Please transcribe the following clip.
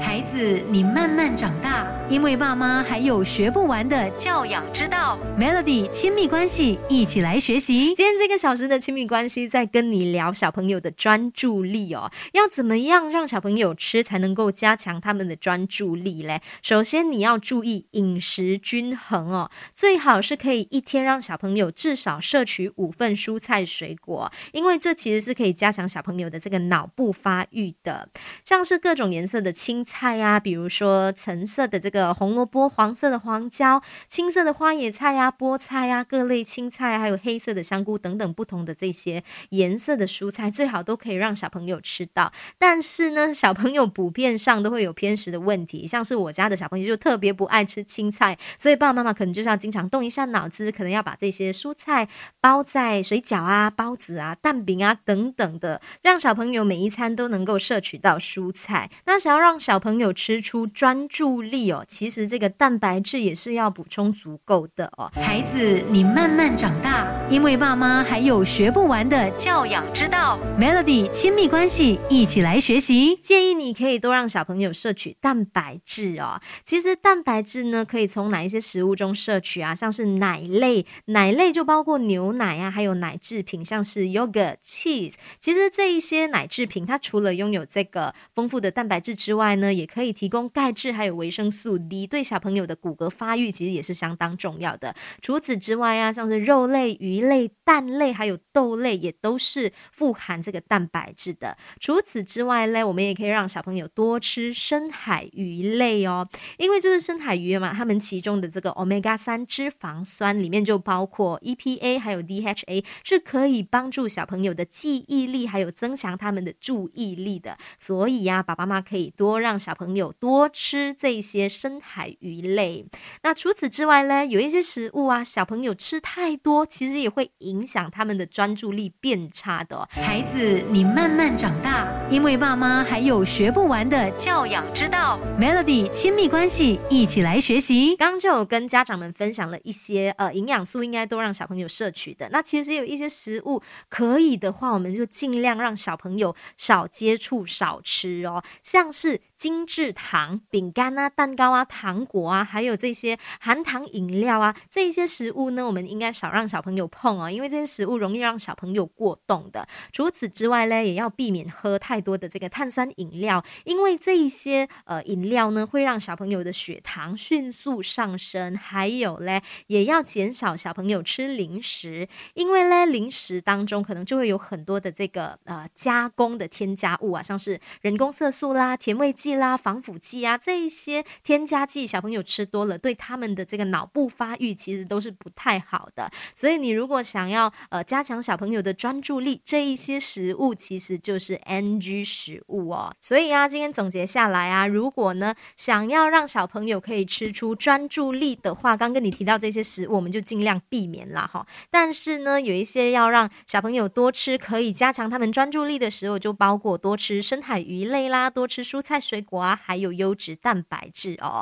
孩子，你慢慢长大，因为爸妈还有学不完的教养之道。Melody 亲密关系，一起来学习。今天这个小时的亲密关系，在跟你聊小朋友的专注力哦。要怎么样让小朋友吃才能够加强他们的专注力嘞？首先你要注意饮食均衡哦，最好是可以一天让小朋友至少摄取五份蔬菜水果，因为这其实是可以加强小朋友的这个脑部发育的。像是各种颜色的青菜呀，比如说橙色的这个红萝卜、黄色的黄椒、青色的花野菜呀、菠菜呀、各类青菜，还有黑色的香菇等等不同的这些颜色的蔬菜，最好都可以让小朋友吃到。但是呢，小朋友普遍上都会有偏食的问题，像是我家的小朋友就特别不爱吃青菜，所以爸爸妈妈可能就是要经常动一下脑子，可能要把这些蔬菜包在水饺啊、包子啊、蛋饼啊等等的，让小朋友每一餐都能够摄取到蔬菜。那想要让小朋友吃出专注力哦，其实这个蛋白质也是要补充足够的哦。孩子，你慢慢长大，因为爸妈还有学不完的教养之道。Melody 亲密关系，一起来学习。建议你可以多让小朋友摄取蛋白质哦。其实蛋白质呢，可以从哪一些食物中摄取啊？像是奶类，奶类就包括牛奶啊，还有奶制品，像是 yogurt、cheese。其实这一些奶制品，它除了拥有这个丰富的蛋白质之外呢，也可以提供钙质还有维生素 D，对小朋友的骨骼发育其实也是相当重要的。除此之外啊，像是肉类、鱼类、蛋类还有豆类，也都是富含这个蛋白质的。除此之外呢，我们也可以让小朋友多吃深海鱼类哦，因为就是深海鱼嘛，它们其中的这个 omega 三脂肪酸里面就包括 EPA 还有 DHA，是可以帮助小朋友的记忆力还有增强他们的注意力的。所以呀，爸爸妈妈可以多让小朋友多吃这些深海鱼类。那除此之外呢，有一些食物啊，小朋友吃太多，其实也会影响他们的专注力变差的。孩子，你慢慢长大，因为爸妈还有学不完的教养之道。Melody 亲密关系，一起来学习。刚刚就有跟家长们分享了一些呃营养素应该都让小朋友摄取的。那其实有一些食物可以的话，我们就尽量让小朋友少接触、少吃哦，像是精致糖、饼干啊、蛋糕啊、糖果啊，还有这些含糖饮料啊，这一些食物呢，我们应该少让小朋友碰哦，因为这些食物容易让小朋友过动的。除此之外呢，也要避免喝太多的这个碳酸饮料，因为这一些呃饮料呢，会让小朋友的血糖迅速上升。还有嘞，也要减少小朋友吃零食，因为嘞，零食当中可能就会有很多的这个呃加工的添加物啊，像是人工色素啦、甜味剂啦、防腐剂啊，这一些添加剂，小朋友吃多了，对他们的这个脑部发育其实都是不太好的。所以你如果想要呃加强小朋友的专注力，这一些食物其实就是 NG 食物哦。所以啊，今天总结下来啊，如果呢想要让小朋友可以吃出专注力的话，刚跟你提到这些食物，我们就尽量避免啦哈。但是呢，有一些要让小朋友多吃，可以加强他们专注力的食物，就包括多吃深海鱼类啦，多吃蔬菜水瓜，还有优质蛋白质哦。